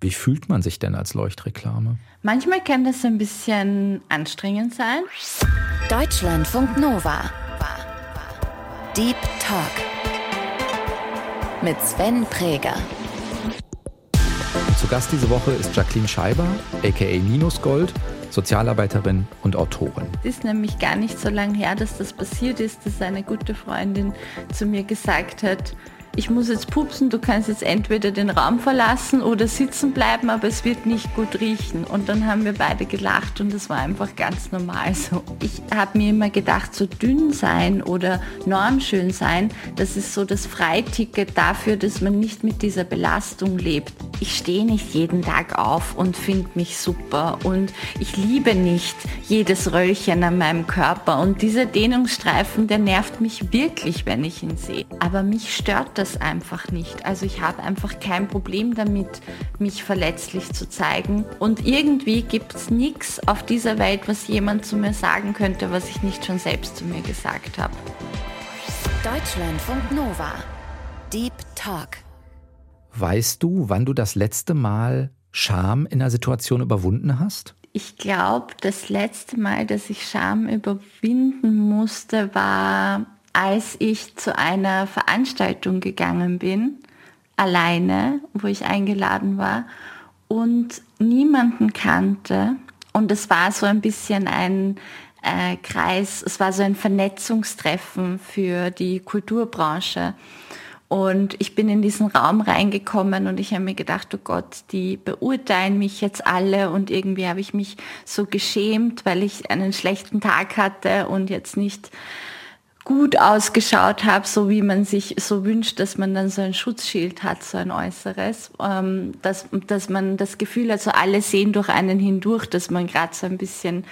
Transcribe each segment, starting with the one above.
Wie fühlt man sich denn als Leuchtreklame? Manchmal kann das ein bisschen anstrengend sein. Deutschlandfunk Nova. Deep Talk. Mit Sven Präger. Zu Gast diese Woche ist Jacqueline Scheiber, aka Minusgold, Sozialarbeiterin und Autorin. Es ist nämlich gar nicht so lange her, dass das passiert ist, dass eine gute Freundin zu mir gesagt hat, ich muss jetzt pupsen, du kannst jetzt entweder den Raum verlassen oder sitzen bleiben, aber es wird nicht gut riechen. Und dann haben wir beide gelacht und das war einfach ganz normal so. Ich habe mir immer gedacht, so dünn sein oder normschön sein, das ist so das Freiticket dafür, dass man nicht mit dieser Belastung lebt. Ich stehe nicht jeden Tag auf und finde mich super und ich liebe nicht jedes Röllchen an meinem Körper und dieser Dehnungsstreifen, der nervt mich wirklich, wenn ich ihn sehe. Aber mich stört das das einfach nicht. Also ich habe einfach kein Problem damit, mich verletzlich zu zeigen. Und irgendwie gibt es nichts auf dieser Welt, was jemand zu mir sagen könnte, was ich nicht schon selbst zu mir gesagt habe. Deutschlandfunk Nova. Deep Talk. Weißt du, wann du das letzte Mal Scham in einer Situation überwunden hast? Ich glaube, das letzte Mal, dass ich Scham überwinden musste, war als ich zu einer Veranstaltung gegangen bin, alleine, wo ich eingeladen war und niemanden kannte. Und es war so ein bisschen ein äh, Kreis, es war so ein Vernetzungstreffen für die Kulturbranche. Und ich bin in diesen Raum reingekommen und ich habe mir gedacht, oh Gott, die beurteilen mich jetzt alle und irgendwie habe ich mich so geschämt, weil ich einen schlechten Tag hatte und jetzt nicht gut ausgeschaut habe, so wie man sich so wünscht, dass man dann so ein Schutzschild hat, so ein äußeres, ähm, dass, dass man das Gefühl hat, so alle sehen durch einen hindurch, dass man gerade so ein bisschen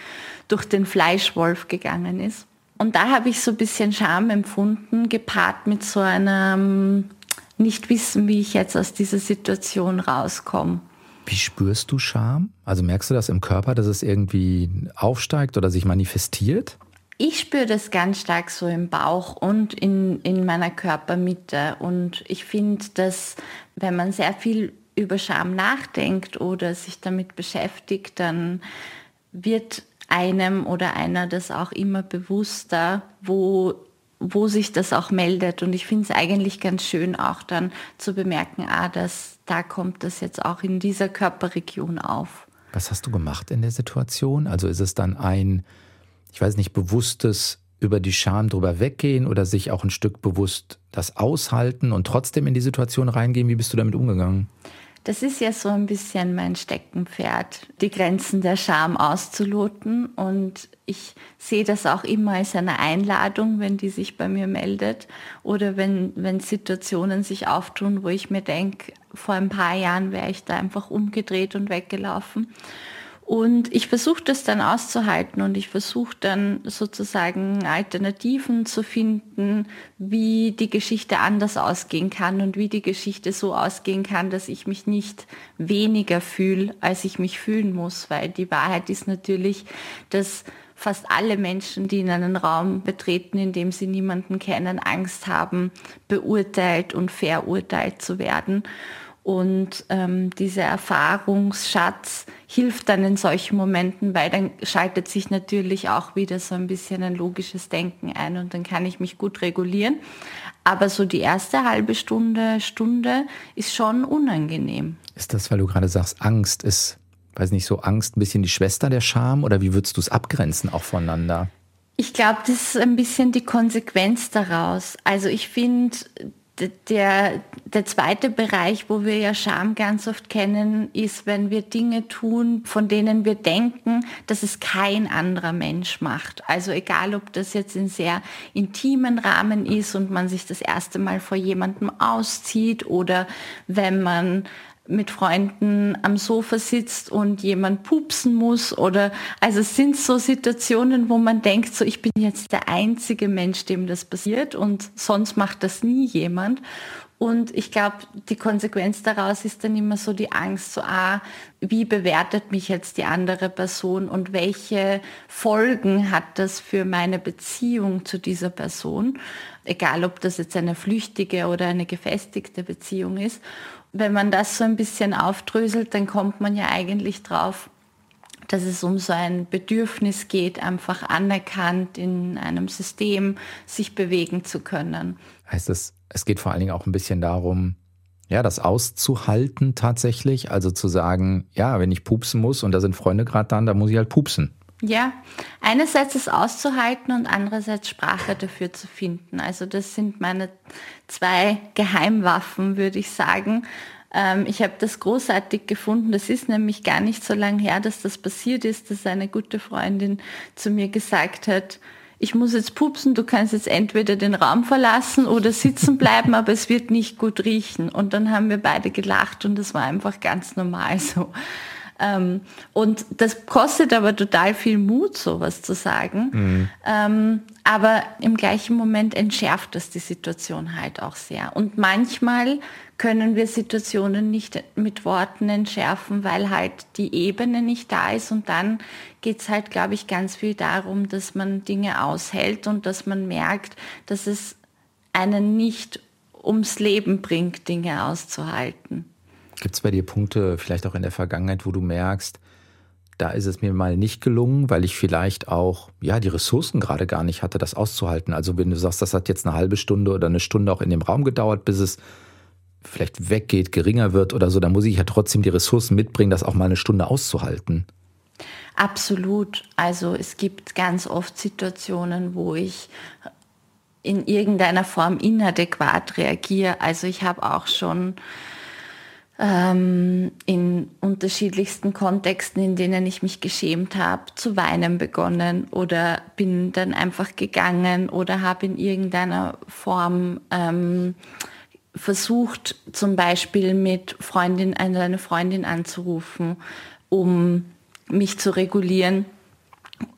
durch den Fleischwolf gegangen ist. Und da habe ich so ein bisschen Scham empfunden, gepaart mit so einem nicht wissen, wie ich jetzt aus dieser Situation rauskomme. Wie spürst du Scham? Also merkst du das im Körper, dass es irgendwie aufsteigt oder sich manifestiert? Ich spüre das ganz stark so im Bauch und in, in meiner Körpermitte. Und ich finde, dass wenn man sehr viel über Scham nachdenkt oder sich damit beschäftigt, dann wird einem oder einer das auch immer bewusster, wo, wo sich das auch meldet. Und ich finde es eigentlich ganz schön auch dann zu bemerken, ah, das, da kommt das jetzt auch in dieser Körperregion auf. Was hast du gemacht in der Situation? Also ist es dann ein ich weiß nicht, bewusstes über die Scham drüber weggehen oder sich auch ein Stück bewusst das aushalten und trotzdem in die Situation reingehen? Wie bist du damit umgegangen? Das ist ja so ein bisschen mein Steckenpferd, die Grenzen der Scham auszuloten. Und ich sehe das auch immer als eine Einladung, wenn die sich bei mir meldet oder wenn, wenn Situationen sich auftun, wo ich mir denke, vor ein paar Jahren wäre ich da einfach umgedreht und weggelaufen. Und ich versuche das dann auszuhalten und ich versuche dann sozusagen Alternativen zu finden, wie die Geschichte anders ausgehen kann und wie die Geschichte so ausgehen kann, dass ich mich nicht weniger fühle, als ich mich fühlen muss, weil die Wahrheit ist natürlich, dass fast alle Menschen, die in einen Raum betreten, in dem sie niemanden kennen, Angst haben, beurteilt und verurteilt zu werden. Und ähm, dieser Erfahrungsschatz hilft dann in solchen Momenten, weil dann schaltet sich natürlich auch wieder so ein bisschen ein logisches Denken ein und dann kann ich mich gut regulieren. Aber so die erste halbe Stunde, Stunde ist schon unangenehm. Ist das, weil du gerade sagst, Angst ist, weiß nicht, so Angst ein bisschen die Schwester der Scham oder wie würdest du es abgrenzen auch voneinander? Ich glaube, das ist ein bisschen die Konsequenz daraus. Also ich finde, der, der zweite Bereich, wo wir ja Scham ganz oft kennen, ist, wenn wir Dinge tun, von denen wir denken, dass es kein anderer Mensch macht. Also egal, ob das jetzt in sehr intimen Rahmen ist und man sich das erste Mal vor jemandem auszieht oder wenn man mit Freunden am Sofa sitzt und jemand pupsen muss oder also es sind so Situationen, wo man denkt, so ich bin jetzt der einzige Mensch, dem das passiert und sonst macht das nie jemand. Und ich glaube, die Konsequenz daraus ist dann immer so die Angst, so, ah, wie bewertet mich jetzt die andere Person und welche Folgen hat das für meine Beziehung zu dieser Person? Egal, ob das jetzt eine flüchtige oder eine gefestigte Beziehung ist. Wenn man das so ein bisschen aufdröselt, dann kommt man ja eigentlich drauf, dass es um so ein Bedürfnis geht, einfach anerkannt in einem System sich bewegen zu können. Heißt es, es geht vor allen Dingen auch ein bisschen darum, ja, das auszuhalten tatsächlich. Also zu sagen, ja, wenn ich pupsen muss und da sind Freunde gerade dann, da muss ich halt pupsen. Ja, einerseits es auszuhalten und andererseits Sprache dafür zu finden. Also das sind meine zwei Geheimwaffen, würde ich sagen. Ähm, ich habe das großartig gefunden. Das ist nämlich gar nicht so lange her, dass das passiert ist, dass eine gute Freundin zu mir gesagt hat, ich muss jetzt pupsen, du kannst jetzt entweder den Raum verlassen oder sitzen bleiben, aber es wird nicht gut riechen. Und dann haben wir beide gelacht und das war einfach ganz normal so. Ähm, und das kostet aber total viel Mut, sowas zu sagen. Mhm. Ähm, aber im gleichen Moment entschärft das die Situation halt auch sehr. Und manchmal können wir Situationen nicht mit Worten entschärfen, weil halt die Ebene nicht da ist. Und dann geht es halt, glaube ich, ganz viel darum, dass man Dinge aushält und dass man merkt, dass es einen nicht ums Leben bringt, Dinge auszuhalten. Gibt es bei dir Punkte, vielleicht auch in der Vergangenheit, wo du merkst, da ist es mir mal nicht gelungen, weil ich vielleicht auch ja die Ressourcen gerade gar nicht hatte, das auszuhalten. Also wenn du sagst, das hat jetzt eine halbe Stunde oder eine Stunde auch in dem Raum gedauert, bis es vielleicht weggeht, geringer wird oder so, dann muss ich ja trotzdem die Ressourcen mitbringen, das auch mal eine Stunde auszuhalten. Absolut. Also es gibt ganz oft Situationen, wo ich in irgendeiner Form inadäquat reagiere. Also ich habe auch schon ähm, in unterschiedlichsten Kontexten, in denen ich mich geschämt habe, zu weinen begonnen oder bin dann einfach gegangen oder habe in irgendeiner Form ähm, versucht, zum Beispiel mit Freundin, eine Freundin anzurufen, um mich zu regulieren.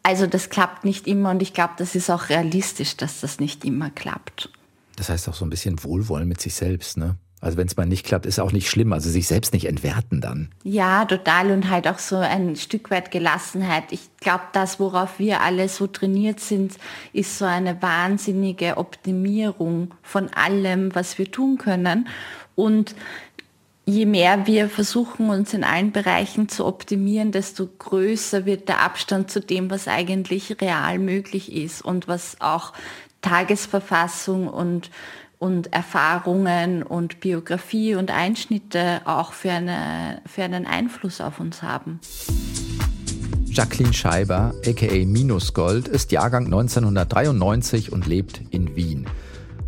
Also das klappt nicht immer und ich glaube, das ist auch realistisch, dass das nicht immer klappt. Das heißt auch so ein bisschen Wohlwollen mit sich selbst, ne? Also wenn es mal nicht klappt, ist auch nicht schlimm. Also sich selbst nicht entwerten dann. Ja, total. Und halt auch so ein Stück weit Gelassenheit. Ich glaube, das, worauf wir alle so trainiert sind, ist so eine wahnsinnige Optimierung von allem, was wir tun können. Und je mehr wir versuchen, uns in allen Bereichen zu optimieren, desto größer wird der Abstand zu dem, was eigentlich real möglich ist und was auch Tagesverfassung und und Erfahrungen und Biografie und Einschnitte auch für, eine, für einen Einfluss auf uns haben. Jacqueline Scheiber, aka Minusgold, ist Jahrgang 1993 und lebt in Wien.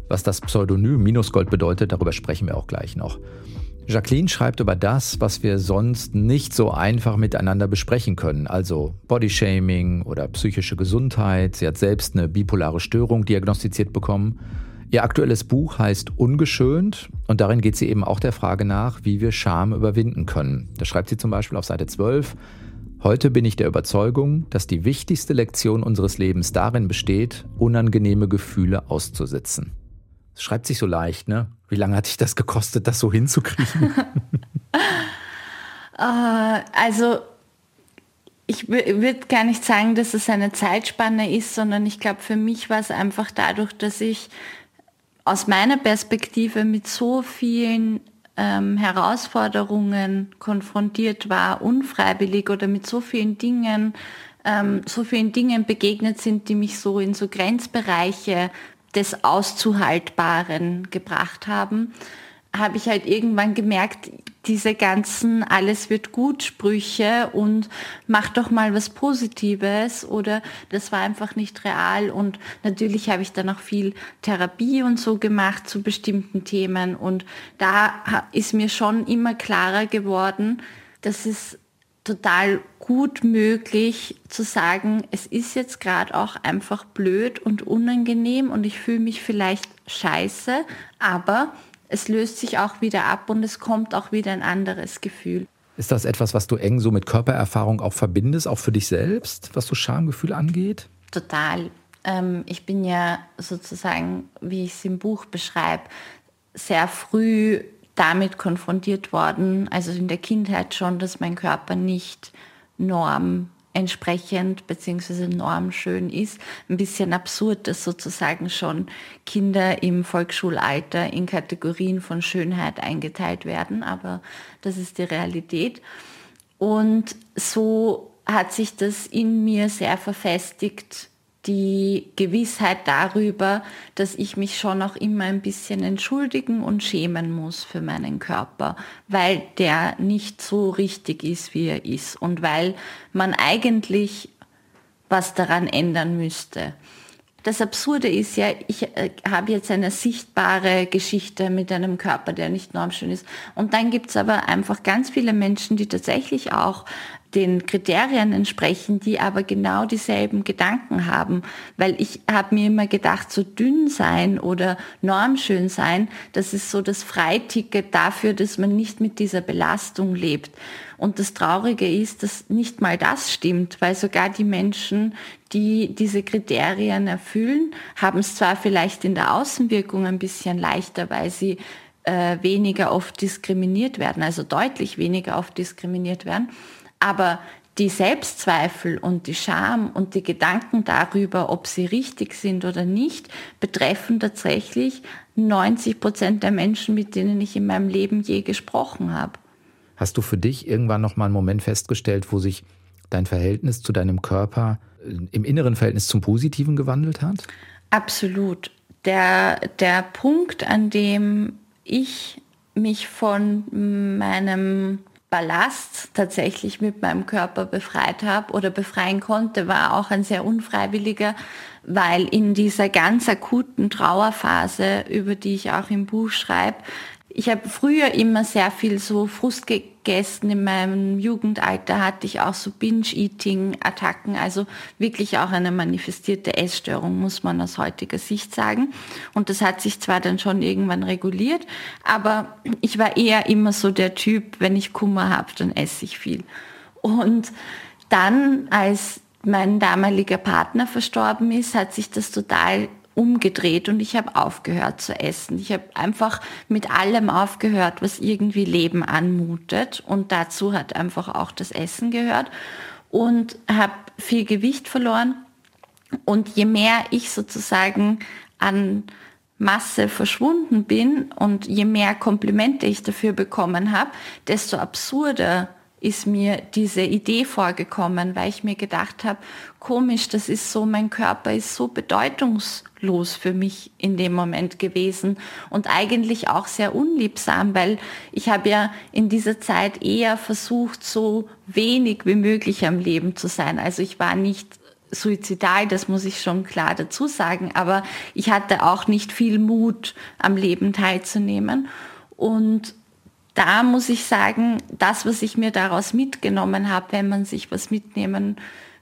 Was das Pseudonym Minusgold bedeutet, darüber sprechen wir auch gleich noch. Jacqueline schreibt über das, was wir sonst nicht so einfach miteinander besprechen können, also Bodyshaming oder psychische Gesundheit. Sie hat selbst eine bipolare Störung diagnostiziert bekommen Ihr aktuelles Buch heißt Ungeschönt und darin geht sie eben auch der Frage nach, wie wir Scham überwinden können. Da schreibt sie zum Beispiel auf Seite 12, Heute bin ich der Überzeugung, dass die wichtigste Lektion unseres Lebens darin besteht, unangenehme Gefühle auszusitzen. Das schreibt sich so leicht, ne? Wie lange hat dich das gekostet, das so hinzukriegen? uh, also ich würde gar nicht sagen, dass es eine Zeitspanne ist, sondern ich glaube, für mich war es einfach dadurch, dass ich aus meiner Perspektive mit so vielen ähm, Herausforderungen konfrontiert war, unfreiwillig oder mit so vielen Dingen, ähm, so vielen Dingen begegnet sind, die mich so in so Grenzbereiche des Auszuhaltbaren gebracht haben, habe ich halt irgendwann gemerkt, diese ganzen alles wird gut Sprüche und mach doch mal was Positives oder das war einfach nicht real. Und natürlich habe ich dann auch viel Therapie und so gemacht zu bestimmten Themen. Und da ist mir schon immer klarer geworden, dass es total gut möglich zu sagen, es ist jetzt gerade auch einfach blöd und unangenehm und ich fühle mich vielleicht scheiße, aber es löst sich auch wieder ab und es kommt auch wieder ein anderes Gefühl. Ist das etwas, was du eng so mit Körpererfahrung auch verbindest, auch für dich selbst, was so Schamgefühl angeht? Total. Ähm, ich bin ja sozusagen, wie ich es im Buch beschreibe, sehr früh damit konfrontiert worden, also in der Kindheit schon, dass mein Körper nicht norm entsprechend bzw. normschön ist. Ein bisschen absurd, dass sozusagen schon Kinder im Volksschulalter in Kategorien von Schönheit eingeteilt werden, aber das ist die Realität. Und so hat sich das in mir sehr verfestigt, die Gewissheit darüber, dass ich mich schon auch immer ein bisschen entschuldigen und schämen muss für meinen Körper, weil der nicht so richtig ist, wie er ist und weil man eigentlich was daran ändern müsste. Das Absurde ist ja, ich äh, habe jetzt eine sichtbare Geschichte mit einem Körper, der nicht normschön ist. Und dann gibt es aber einfach ganz viele Menschen, die tatsächlich auch den Kriterien entsprechen, die aber genau dieselben Gedanken haben. Weil ich habe mir immer gedacht, so dünn sein oder normschön sein, das ist so das Freiticket dafür, dass man nicht mit dieser Belastung lebt. Und das Traurige ist, dass nicht mal das stimmt, weil sogar die Menschen, die diese Kriterien erfüllen, haben es zwar vielleicht in der Außenwirkung ein bisschen leichter, weil sie äh, weniger oft diskriminiert werden, also deutlich weniger oft diskriminiert werden, aber die Selbstzweifel und die Scham und die Gedanken darüber, ob sie richtig sind oder nicht, betreffen tatsächlich 90 Prozent der Menschen, mit denen ich in meinem Leben je gesprochen habe. Hast du für dich irgendwann noch mal einen Moment festgestellt, wo sich dein Verhältnis zu deinem Körper äh, im inneren Verhältnis zum Positiven gewandelt hat? Absolut. Der, der Punkt, an dem ich mich von meinem Ballast tatsächlich mit meinem Körper befreit habe oder befreien konnte, war auch ein sehr unfreiwilliger, weil in dieser ganz akuten Trauerphase, über die ich auch im Buch schreibe, ich habe früher immer sehr viel so Frust gegessen. In meinem Jugendalter hatte ich auch so Binge-Eating-Attacken, also wirklich auch eine manifestierte Essstörung, muss man aus heutiger Sicht sagen. Und das hat sich zwar dann schon irgendwann reguliert, aber ich war eher immer so der Typ, wenn ich Kummer habe, dann esse ich viel. Und dann, als mein damaliger Partner verstorben ist, hat sich das total umgedreht und ich habe aufgehört zu essen. Ich habe einfach mit allem aufgehört, was irgendwie Leben anmutet. Und dazu hat einfach auch das Essen gehört. Und habe viel Gewicht verloren. Und je mehr ich sozusagen an Masse verschwunden bin und je mehr Komplimente ich dafür bekommen habe, desto absurder ist mir diese Idee vorgekommen, weil ich mir gedacht habe, komisch, das ist so, mein Körper ist so bedeutungslos für mich in dem Moment gewesen und eigentlich auch sehr unliebsam, weil ich habe ja in dieser Zeit eher versucht, so wenig wie möglich am Leben zu sein. Also ich war nicht suizidal, das muss ich schon klar dazu sagen, aber ich hatte auch nicht viel Mut, am Leben teilzunehmen. Und da muss ich sagen, das, was ich mir daraus mitgenommen habe, wenn man sich was mitnehmen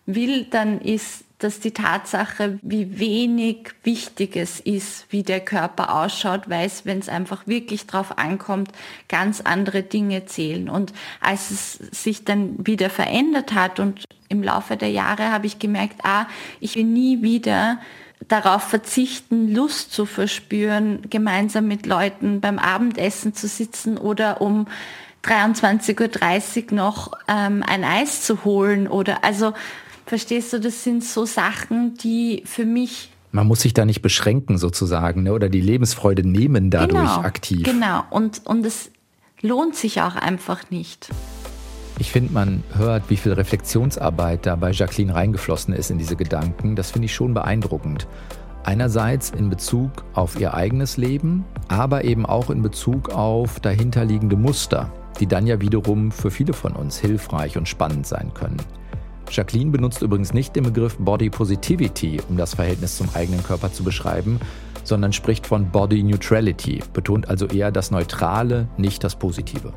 will, dann ist dass die Tatsache, wie wenig wichtig es ist, wie der Körper ausschaut, weil es, wenn es einfach wirklich drauf ankommt, ganz andere Dinge zählen. Und als es sich dann wieder verändert hat und im Laufe der Jahre habe ich gemerkt, ah, ich will nie wieder darauf verzichten, Lust zu verspüren, gemeinsam mit Leuten beim Abendessen zu sitzen oder um 23.30 Uhr noch ähm, ein Eis zu holen oder also verstehst du, das sind so Sachen, die für mich man muss sich da nicht beschränken sozusagen ne? oder die Lebensfreude nehmen dadurch genau, aktiv. Genau, und, und es lohnt sich auch einfach nicht. Ich finde, man hört, wie viel Reflexionsarbeit da bei Jacqueline reingeflossen ist in diese Gedanken. Das finde ich schon beeindruckend. Einerseits in Bezug auf ihr eigenes Leben, aber eben auch in Bezug auf dahinterliegende Muster, die dann ja wiederum für viele von uns hilfreich und spannend sein können. Jacqueline benutzt übrigens nicht den Begriff Body Positivity, um das Verhältnis zum eigenen Körper zu beschreiben, sondern spricht von Body Neutrality, betont also eher das Neutrale, nicht das Positive.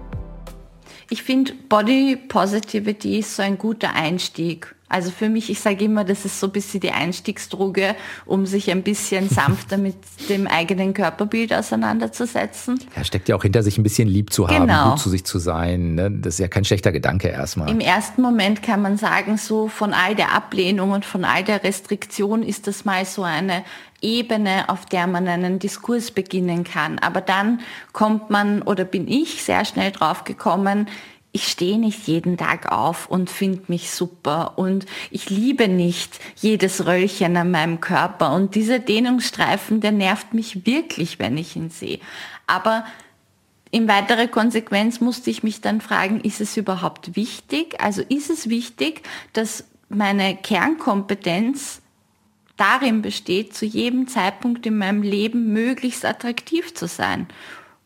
Ich finde, Body Positivity ist so ein guter Einstieg. Also für mich, ich sage immer, das ist so ein bisschen die Einstiegsdroge, um sich ein bisschen sanfter mit dem eigenen Körperbild auseinanderzusetzen. Ja, steckt ja auch hinter sich ein bisschen lieb zu haben, genau. gut zu sich zu sein. Ne? Das ist ja kein schlechter Gedanke erstmal. Im ersten Moment kann man sagen, so von all der Ablehnung und von all der Restriktion ist das mal so eine Ebene, auf der man einen Diskurs beginnen kann. Aber dann kommt man oder bin ich sehr schnell drauf gekommen, ich stehe nicht jeden Tag auf und finde mich super und ich liebe nicht jedes Röllchen an meinem Körper und dieser Dehnungsstreifen, der nervt mich wirklich, wenn ich ihn sehe. Aber in weiterer Konsequenz musste ich mich dann fragen, ist es überhaupt wichtig? Also ist es wichtig, dass meine Kernkompetenz darin besteht, zu jedem Zeitpunkt in meinem Leben möglichst attraktiv zu sein?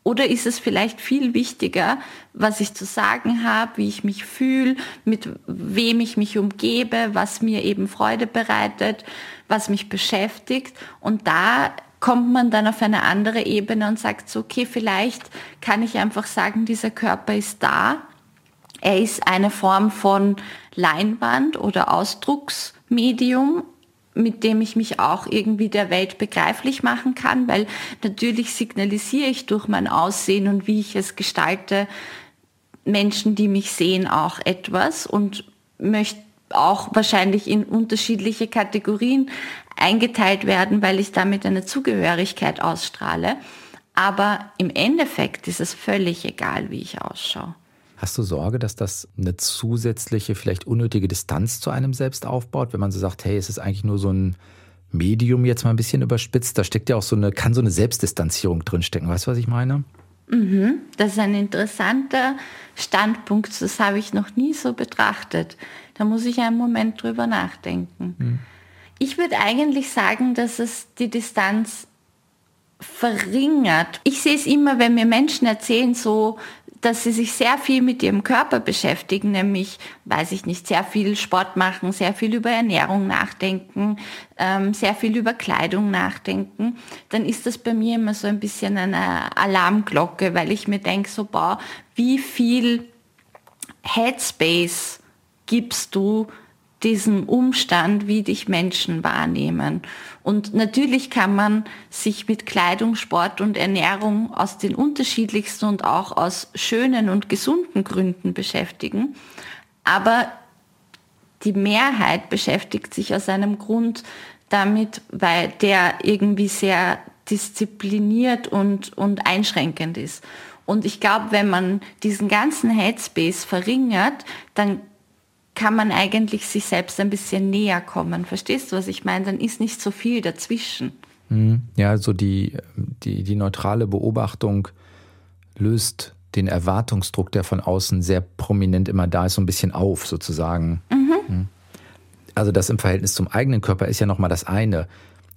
Oder ist es vielleicht viel wichtiger, was ich zu sagen habe, wie ich mich fühle, mit wem ich mich umgebe, was mir eben Freude bereitet, was mich beschäftigt. Und da kommt man dann auf eine andere Ebene und sagt so, okay, vielleicht kann ich einfach sagen, dieser Körper ist da. Er ist eine Form von Leinwand oder Ausdrucksmedium mit dem ich mich auch irgendwie der Welt begreiflich machen kann, weil natürlich signalisiere ich durch mein Aussehen und wie ich es gestalte, Menschen, die mich sehen, auch etwas und möchte auch wahrscheinlich in unterschiedliche Kategorien eingeteilt werden, weil ich damit eine Zugehörigkeit ausstrahle. Aber im Endeffekt ist es völlig egal, wie ich ausschaue. Hast du Sorge, dass das eine zusätzliche, vielleicht unnötige Distanz zu einem selbst aufbaut, wenn man so sagt, hey, es ist eigentlich nur so ein Medium jetzt mal ein bisschen überspitzt, da steckt ja auch so eine, kann so eine Selbstdistanzierung drinstecken. Weißt du, was ich meine? Mhm, das ist ein interessanter Standpunkt, das habe ich noch nie so betrachtet. Da muss ich einen Moment drüber nachdenken. Mhm. Ich würde eigentlich sagen, dass es die Distanz verringert. Ich sehe es immer, wenn mir Menschen erzählen, so dass sie sich sehr viel mit ihrem Körper beschäftigen, nämlich, weiß ich nicht, sehr viel Sport machen, sehr viel über Ernährung nachdenken, ähm, sehr viel über Kleidung nachdenken, dann ist das bei mir immer so ein bisschen eine Alarmglocke, weil ich mir denke, so, boah, wie viel Headspace gibst du diesem Umstand, wie dich Menschen wahrnehmen. Und natürlich kann man sich mit Kleidung, Sport und Ernährung aus den unterschiedlichsten und auch aus schönen und gesunden Gründen beschäftigen. Aber die Mehrheit beschäftigt sich aus einem Grund damit, weil der irgendwie sehr diszipliniert und, und einschränkend ist. Und ich glaube, wenn man diesen ganzen Headspace verringert, dann kann man eigentlich sich selbst ein bisschen näher kommen. Verstehst du, was ich meine? Dann ist nicht so viel dazwischen. Mhm. Ja, also die, die, die neutrale Beobachtung löst den Erwartungsdruck, der von außen sehr prominent immer da ist, so ein bisschen auf, sozusagen. Mhm. mhm. Also das im Verhältnis zum eigenen Körper ist ja nochmal das eine.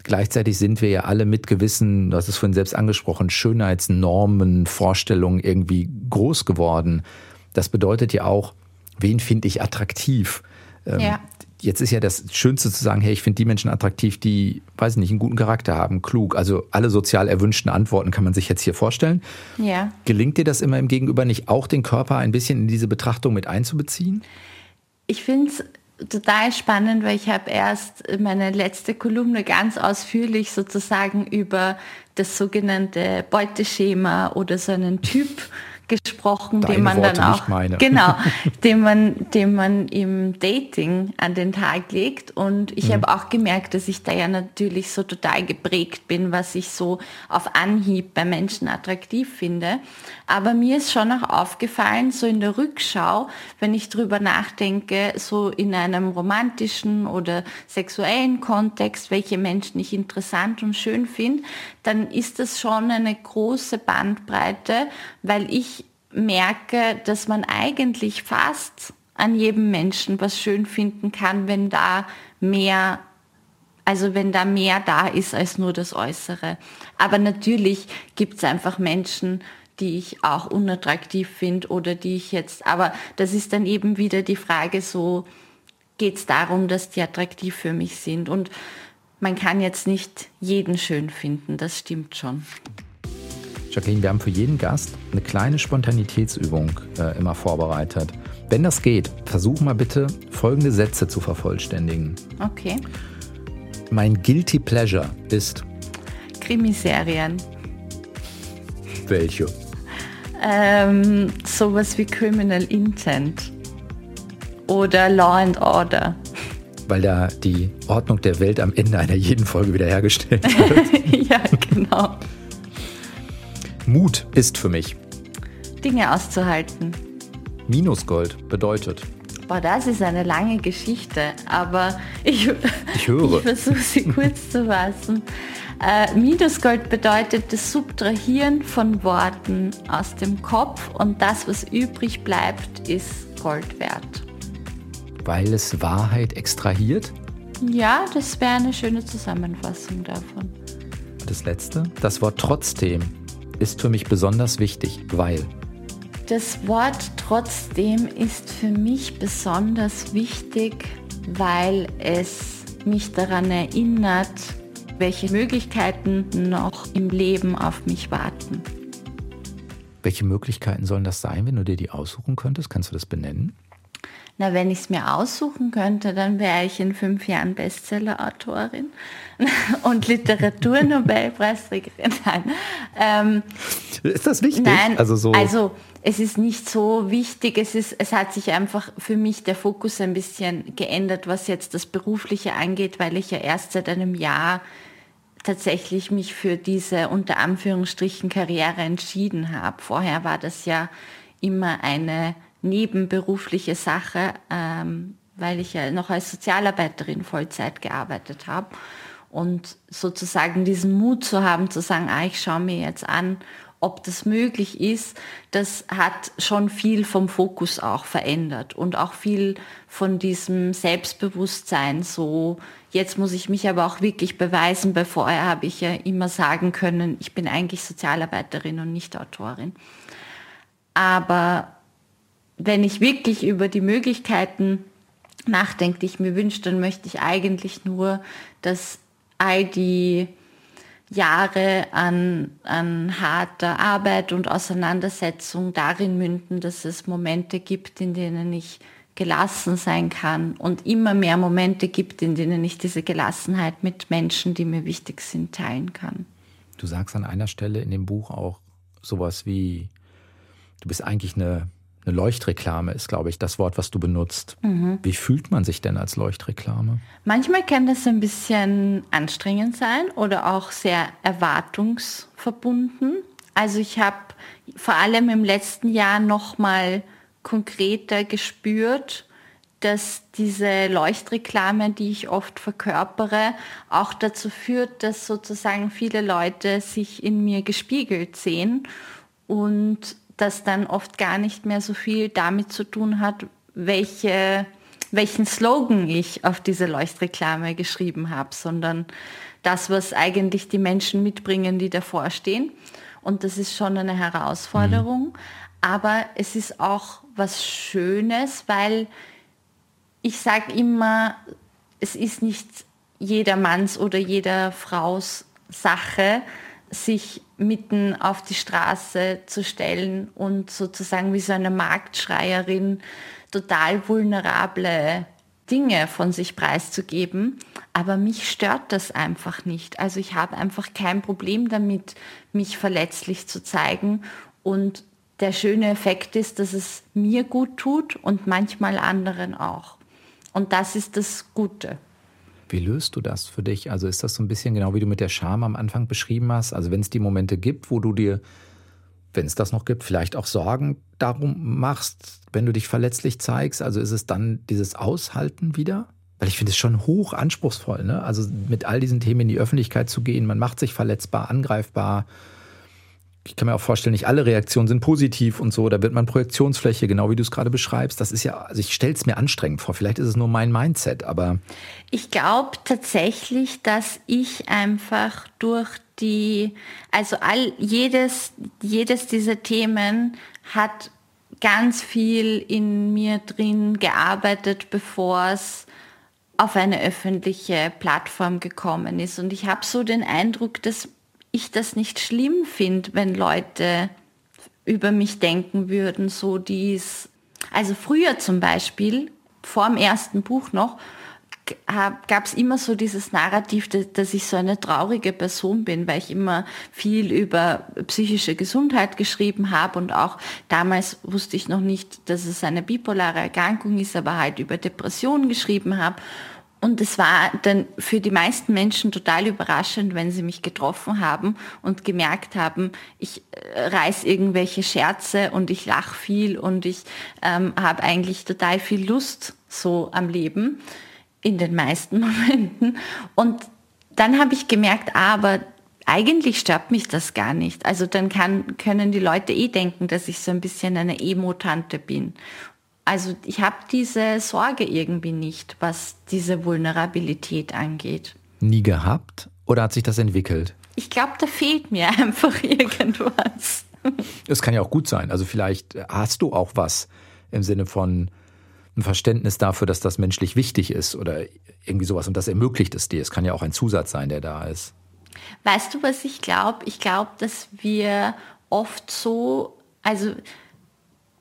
Gleichzeitig sind wir ja alle mit gewissen, du hast es vorhin selbst angesprochen, Schönheitsnormen, Vorstellungen irgendwie groß geworden. Das bedeutet ja auch, wen finde ich attraktiv? Ähm, ja. Jetzt ist ja das Schönste zu sagen, hey, ich finde die Menschen attraktiv, die, weiß ich nicht, einen guten Charakter haben, klug. Also alle sozial erwünschten Antworten kann man sich jetzt hier vorstellen. Ja. Gelingt dir das immer im Gegenüber nicht auch den Körper ein bisschen in diese Betrachtung mit einzubeziehen? Ich finde es total spannend, weil ich habe erst meine letzte Kolumne ganz ausführlich sozusagen über das sogenannte Beuteschema oder so einen Typ gesprochen, Deine den man Worte, dann auch genau, den man, den man im Dating an den Tag legt. Und ich mhm. habe auch gemerkt, dass ich da ja natürlich so total geprägt bin, was ich so auf Anhieb bei Menschen attraktiv finde. Aber mir ist schon auch aufgefallen, so in der Rückschau, wenn ich drüber nachdenke, so in einem romantischen oder sexuellen Kontext, welche Menschen ich interessant und schön finde, dann ist das schon eine große Bandbreite, weil ich merke, dass man eigentlich fast an jedem Menschen was schön finden kann, wenn da mehr, also wenn da mehr da ist als nur das Äußere. Aber natürlich gibt es einfach Menschen, die ich auch unattraktiv finde oder die ich jetzt, aber das ist dann eben wieder die Frage so, geht es darum, dass die attraktiv für mich sind und man kann jetzt nicht jeden schön finden, das stimmt schon. Jacqueline, wir haben für jeden Gast eine kleine Spontanitätsübung äh, immer vorbereitet. Wenn das geht, versuch mal bitte folgende Sätze zu vervollständigen. Okay. Mein Guilty Pleasure ist. Krimiserien. Welche? Ähm, sowas wie Criminal Intent. Oder Law and Order. Weil da die Ordnung der Welt am Ende einer jeden Folge wiederhergestellt wird. ja, genau. Mut ist für mich. Dinge auszuhalten. Minusgold bedeutet. Boah, das ist eine lange Geschichte, aber ich, ich höre. Ich versuche sie kurz zu fassen. Äh, Minusgold bedeutet das Subtrahieren von Worten aus dem Kopf und das, was übrig bleibt, ist Gold wert. Weil es Wahrheit extrahiert? Ja, das wäre eine schöne Zusammenfassung davon. Das letzte, das Wort trotzdem ist für mich besonders wichtig, weil. Das Wort trotzdem ist für mich besonders wichtig, weil es mich daran erinnert, welche Möglichkeiten noch im Leben auf mich warten. Welche Möglichkeiten sollen das sein, wenn du dir die aussuchen könntest? Kannst du das benennen? Na, wenn ich es mir aussuchen könnte, dann wäre ich in fünf Jahren Bestseller-Autorin und Literaturnobelpreisträgerin. Nein. Ähm, ist das wichtig? Nein, also, so also es ist nicht so wichtig. Es, ist, es hat sich einfach für mich der Fokus ein bisschen geändert, was jetzt das Berufliche angeht, weil ich ja erst seit einem Jahr tatsächlich mich für diese unter Anführungsstrichen Karriere entschieden habe. Vorher war das ja immer eine nebenberufliche Sache, ähm, weil ich ja noch als Sozialarbeiterin Vollzeit gearbeitet habe. Und sozusagen diesen Mut zu haben, zu sagen, ah, ich schaue mir jetzt an, ob das möglich ist, das hat schon viel vom Fokus auch verändert und auch viel von diesem Selbstbewusstsein so, jetzt muss ich mich aber auch wirklich beweisen, weil vorher habe ich ja immer sagen können, ich bin eigentlich Sozialarbeiterin und nicht Autorin. Aber wenn ich wirklich über die Möglichkeiten nachdenke, die ich mir wünsche, dann möchte ich eigentlich nur, dass all die Jahre an, an harter Arbeit und Auseinandersetzung darin münden, dass es Momente gibt, in denen ich gelassen sein kann und immer mehr Momente gibt, in denen ich diese Gelassenheit mit Menschen, die mir wichtig sind, teilen kann. Du sagst an einer Stelle in dem Buch auch sowas wie, du bist eigentlich eine eine Leuchtreklame ist, glaube ich, das Wort, was du benutzt. Mhm. Wie fühlt man sich denn als Leuchtreklame? Manchmal kann das ein bisschen anstrengend sein oder auch sehr erwartungsverbunden. Also ich habe vor allem im letzten Jahr noch mal konkreter gespürt, dass diese Leuchtreklame, die ich oft verkörpere, auch dazu führt, dass sozusagen viele Leute sich in mir gespiegelt sehen und das dann oft gar nicht mehr so viel damit zu tun hat, welche, welchen Slogan ich auf diese Leuchtreklame geschrieben habe, sondern das, was eigentlich die Menschen mitbringen, die davor stehen. Und das ist schon eine Herausforderung. Mhm. Aber es ist auch was Schönes, weil ich sage immer, es ist nicht jedermanns oder jeder Fraus Sache, sich mitten auf die Straße zu stellen und sozusagen wie so eine Marktschreierin total vulnerable Dinge von sich preiszugeben. Aber mich stört das einfach nicht. Also ich habe einfach kein Problem damit, mich verletzlich zu zeigen. Und der schöne Effekt ist, dass es mir gut tut und manchmal anderen auch. Und das ist das Gute. Wie löst du das für dich? Also ist das so ein bisschen genau wie du mit der Scham am Anfang beschrieben hast? Also wenn es die Momente gibt, wo du dir, wenn es das noch gibt, vielleicht auch Sorgen darum machst, wenn du dich verletzlich zeigst, also ist es dann dieses Aushalten wieder? Weil ich finde es schon hoch anspruchsvoll, ne? Also mit all diesen Themen in die Öffentlichkeit zu gehen, man macht sich verletzbar, angreifbar, ich kann mir auch vorstellen, nicht alle Reaktionen sind positiv und so. Da wird man Projektionsfläche, genau wie du es gerade beschreibst. Das ist ja, also ich stelle es mir anstrengend vor. Vielleicht ist es nur mein Mindset, aber. Ich glaube tatsächlich, dass ich einfach durch die, also all, jedes, jedes dieser Themen hat ganz viel in mir drin gearbeitet, bevor es auf eine öffentliche Plattform gekommen ist. Und ich habe so den Eindruck, dass ich das nicht schlimm finde, wenn Leute über mich denken würden, so die es Also früher zum Beispiel, vor dem ersten Buch noch, gab es immer so dieses Narrativ, dass ich so eine traurige Person bin, weil ich immer viel über psychische Gesundheit geschrieben habe und auch damals wusste ich noch nicht, dass es eine bipolare Erkrankung ist, aber halt über Depressionen geschrieben habe. Und es war dann für die meisten Menschen total überraschend, wenn sie mich getroffen haben und gemerkt haben, ich äh, reiß irgendwelche Scherze und ich lache viel und ich ähm, habe eigentlich total viel Lust so am Leben in den meisten Momenten. Und dann habe ich gemerkt, ah, aber eigentlich stört mich das gar nicht. Also dann kann, können die Leute eh denken, dass ich so ein bisschen eine Emo-Tante bin. Also ich habe diese Sorge irgendwie nicht, was diese Vulnerabilität angeht. Nie gehabt oder hat sich das entwickelt? Ich glaube, da fehlt mir einfach irgendwas. Es kann ja auch gut sein. Also vielleicht hast du auch was im Sinne von, ein Verständnis dafür, dass das menschlich wichtig ist oder irgendwie sowas und das ermöglicht es dir. Es kann ja auch ein Zusatz sein, der da ist. Weißt du, was ich glaube? Ich glaube, dass wir oft so, also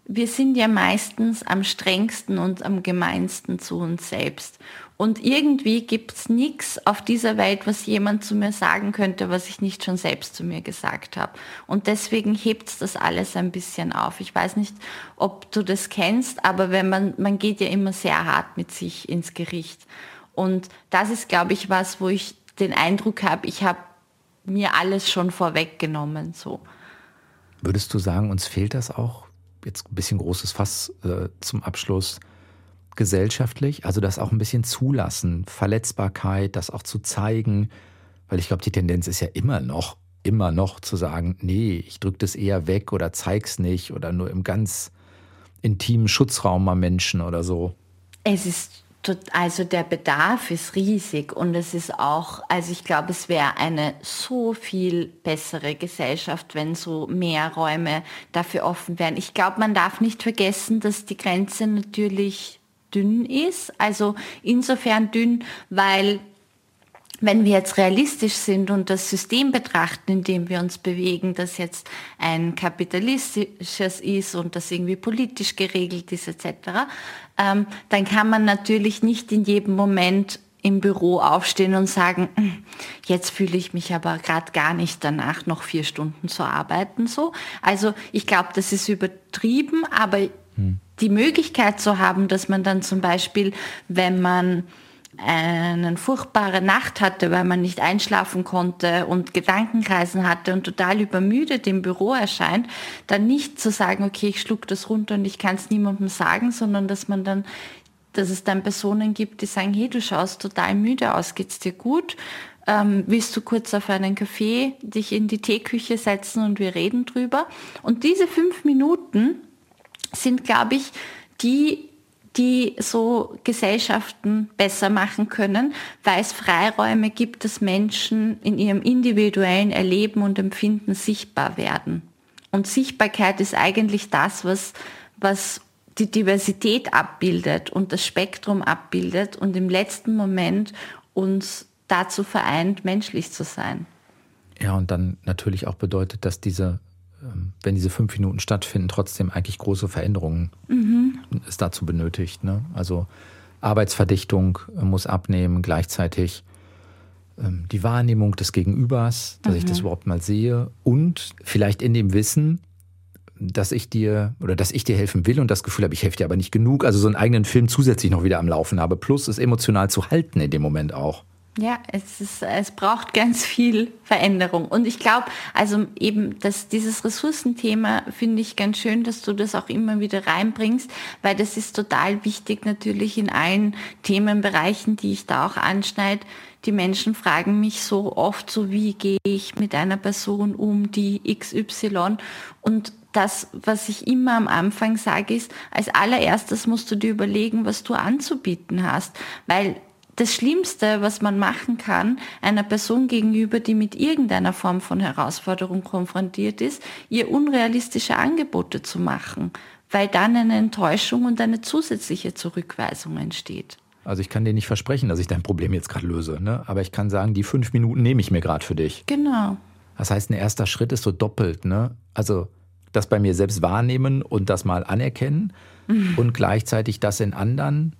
wir sind ja meistens am strengsten und am gemeinsten zu uns selbst. Und irgendwie gibt es nichts auf dieser Welt, was jemand zu mir sagen könnte, was ich nicht schon selbst zu mir gesagt habe. Und deswegen hebt das alles ein bisschen auf. Ich weiß nicht, ob du das kennst, aber wenn man, man geht ja immer sehr hart mit sich ins Gericht. Und das ist, glaube ich, was, wo ich den Eindruck habe, ich habe mir alles schon vorweggenommen. So. Würdest du sagen, uns fehlt das auch? Jetzt ein bisschen großes Fass äh, zum Abschluss gesellschaftlich, also das auch ein bisschen zulassen, Verletzbarkeit, das auch zu zeigen, weil ich glaube, die Tendenz ist ja immer noch, immer noch zu sagen, nee, ich drücke das eher weg oder zeig's nicht oder nur im ganz intimen Schutzraum mal Menschen oder so. Es ist also der Bedarf ist riesig und es ist auch, also ich glaube, es wäre eine so viel bessere Gesellschaft, wenn so mehr Räume dafür offen wären. Ich glaube, man darf nicht vergessen, dass die Grenze natürlich dünn ist. Also insofern dünn, weil wenn wir jetzt realistisch sind und das System betrachten, in dem wir uns bewegen, das jetzt ein kapitalistisches ist und das irgendwie politisch geregelt ist etc., ähm, dann kann man natürlich nicht in jedem Moment im Büro aufstehen und sagen, hm, jetzt fühle ich mich aber gerade gar nicht danach, noch vier Stunden zu arbeiten. So, also ich glaube, das ist übertrieben, aber hm die Möglichkeit zu haben, dass man dann zum Beispiel, wenn man eine furchtbare Nacht hatte, weil man nicht einschlafen konnte und Gedankenkreisen hatte und total übermüdet im Büro erscheint, dann nicht zu sagen, okay, ich schluck das runter und ich kann es niemandem sagen, sondern dass man dann, dass es dann Personen gibt, die sagen, hey, du schaust total müde aus, geht's dir gut? Ähm, willst du kurz auf einen Kaffee dich in die Teeküche setzen und wir reden drüber? Und diese fünf Minuten sind, glaube ich, die, die so Gesellschaften besser machen können, weil es Freiräume gibt, dass Menschen in ihrem individuellen Erleben und Empfinden sichtbar werden. Und Sichtbarkeit ist eigentlich das, was, was die Diversität abbildet und das Spektrum abbildet und im letzten Moment uns dazu vereint, menschlich zu sein. Ja, und dann natürlich auch bedeutet, dass diese wenn diese fünf Minuten stattfinden, trotzdem eigentlich große Veränderungen mhm. es dazu benötigt. Ne? Also Arbeitsverdichtung äh, muss abnehmen, gleichzeitig ähm, die Wahrnehmung des Gegenübers, dass mhm. ich das mhm. überhaupt mal sehe und vielleicht in dem Wissen, dass ich dir oder dass ich dir helfen will und das Gefühl habe, ich helfe dir aber nicht genug, also so einen eigenen Film zusätzlich noch wieder am Laufen habe, plus es emotional zu halten in dem Moment auch. Ja, es, ist, es braucht ganz viel Veränderung. Und ich glaube, also eben, dass dieses Ressourcenthema finde ich ganz schön, dass du das auch immer wieder reinbringst, weil das ist total wichtig natürlich in allen Themenbereichen, die ich da auch anschneide. Die Menschen fragen mich so oft so, wie gehe ich mit einer Person um, die XY? Und das, was ich immer am Anfang sage, ist, als allererstes musst du dir überlegen, was du anzubieten hast, weil das Schlimmste, was man machen kann, einer Person gegenüber, die mit irgendeiner Form von Herausforderung konfrontiert ist, ihr unrealistische Angebote zu machen, weil dann eine Enttäuschung und eine zusätzliche Zurückweisung entsteht. Also ich kann dir nicht versprechen, dass ich dein Problem jetzt gerade löse, ne? aber ich kann sagen, die fünf Minuten nehme ich mir gerade für dich. Genau. Das heißt, ein erster Schritt ist so doppelt. Ne? Also das bei mir selbst wahrnehmen und das mal anerkennen mhm. und gleichzeitig das in anderen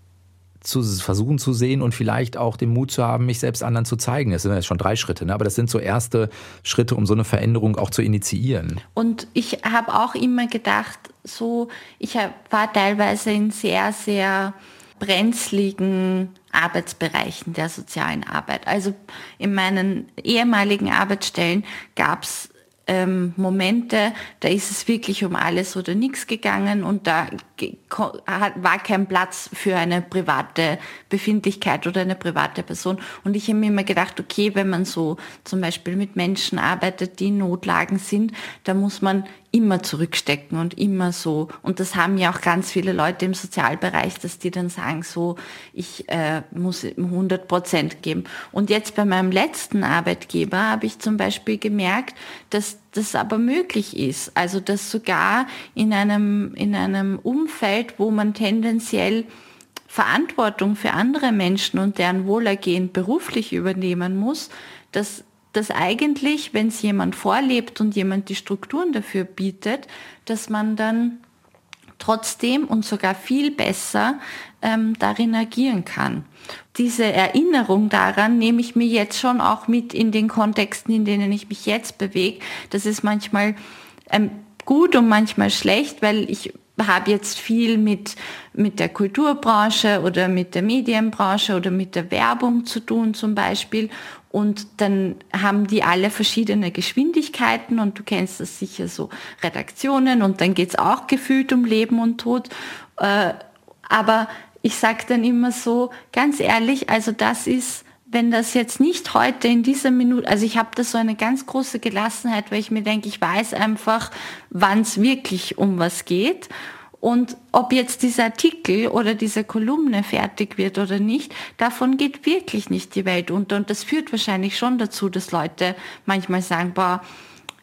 zu versuchen zu sehen und vielleicht auch den Mut zu haben, mich selbst anderen zu zeigen. Das sind jetzt schon drei Schritte, ne? aber das sind so erste Schritte, um so eine Veränderung auch zu initiieren. Und ich habe auch immer gedacht, so, ich war teilweise in sehr, sehr brenzligen Arbeitsbereichen der sozialen Arbeit. Also in meinen ehemaligen Arbeitsstellen gab es ähm, Momente, da ist es wirklich um alles oder nichts gegangen und da war kein Platz für eine private Befindlichkeit oder eine private Person. Und ich habe mir immer gedacht, okay, wenn man so zum Beispiel mit Menschen arbeitet, die in Notlagen sind, da muss man immer zurückstecken und immer so. Und das haben ja auch ganz viele Leute im Sozialbereich, dass die dann sagen, so, ich äh, muss 100 Prozent geben. Und jetzt bei meinem letzten Arbeitgeber habe ich zum Beispiel gemerkt, dass das aber möglich ist. Also, dass sogar in einem, in einem Umfeld, wo man tendenziell Verantwortung für andere Menschen und deren Wohlergehen beruflich übernehmen muss, dass dass eigentlich, wenn es jemand vorlebt und jemand die Strukturen dafür bietet, dass man dann trotzdem und sogar viel besser ähm, darin agieren kann. Diese Erinnerung daran nehme ich mir jetzt schon auch mit in den Kontexten, in denen ich mich jetzt bewege. Das ist manchmal ähm, gut und manchmal schlecht, weil ich habe jetzt viel mit, mit der Kulturbranche oder mit der Medienbranche oder mit der Werbung zu tun zum Beispiel. Und dann haben die alle verschiedene Geschwindigkeiten und du kennst das sicher so Redaktionen und dann geht es auch gefühlt um Leben und Tod. Äh, aber ich sage dann immer so, ganz ehrlich, also das ist, wenn das jetzt nicht heute in dieser Minute, also ich habe da so eine ganz große Gelassenheit, weil ich mir denke, ich weiß einfach, wann es wirklich um was geht und ob jetzt dieser Artikel oder diese Kolumne fertig wird oder nicht, davon geht wirklich nicht die Welt unter. Und das führt wahrscheinlich schon dazu, dass Leute manchmal sagen, boah,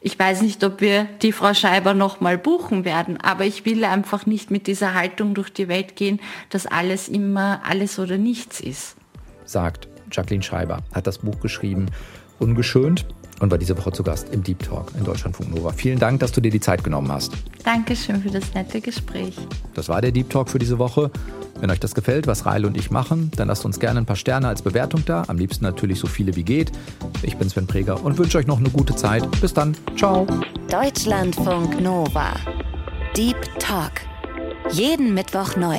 ich weiß nicht, ob wir die Frau Scheiber nochmal buchen werden, aber ich will einfach nicht mit dieser Haltung durch die Welt gehen, dass alles immer alles oder nichts ist. Sagt Jacqueline Scheiber, hat das Buch geschrieben, ungeschönt und war diese Woche zu Gast im Deep Talk in Deutschlandfunk Nova. Vielen Dank, dass du dir die Zeit genommen hast. Dankeschön für das nette Gespräch. Das war der Deep Talk für diese Woche. Wenn euch das gefällt, was Rail und ich machen, dann lasst uns gerne ein paar Sterne als Bewertung da. Am liebsten natürlich so viele wie geht. Ich bin Sven Preger und wünsche euch noch eine gute Zeit. Bis dann. Ciao. Deutschlandfunk Nova. Deep Talk. Jeden Mittwoch neu.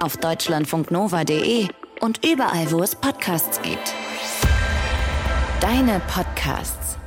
Auf deutschlandfunknova.de und überall, wo es Podcasts gibt. Deine Podcasts.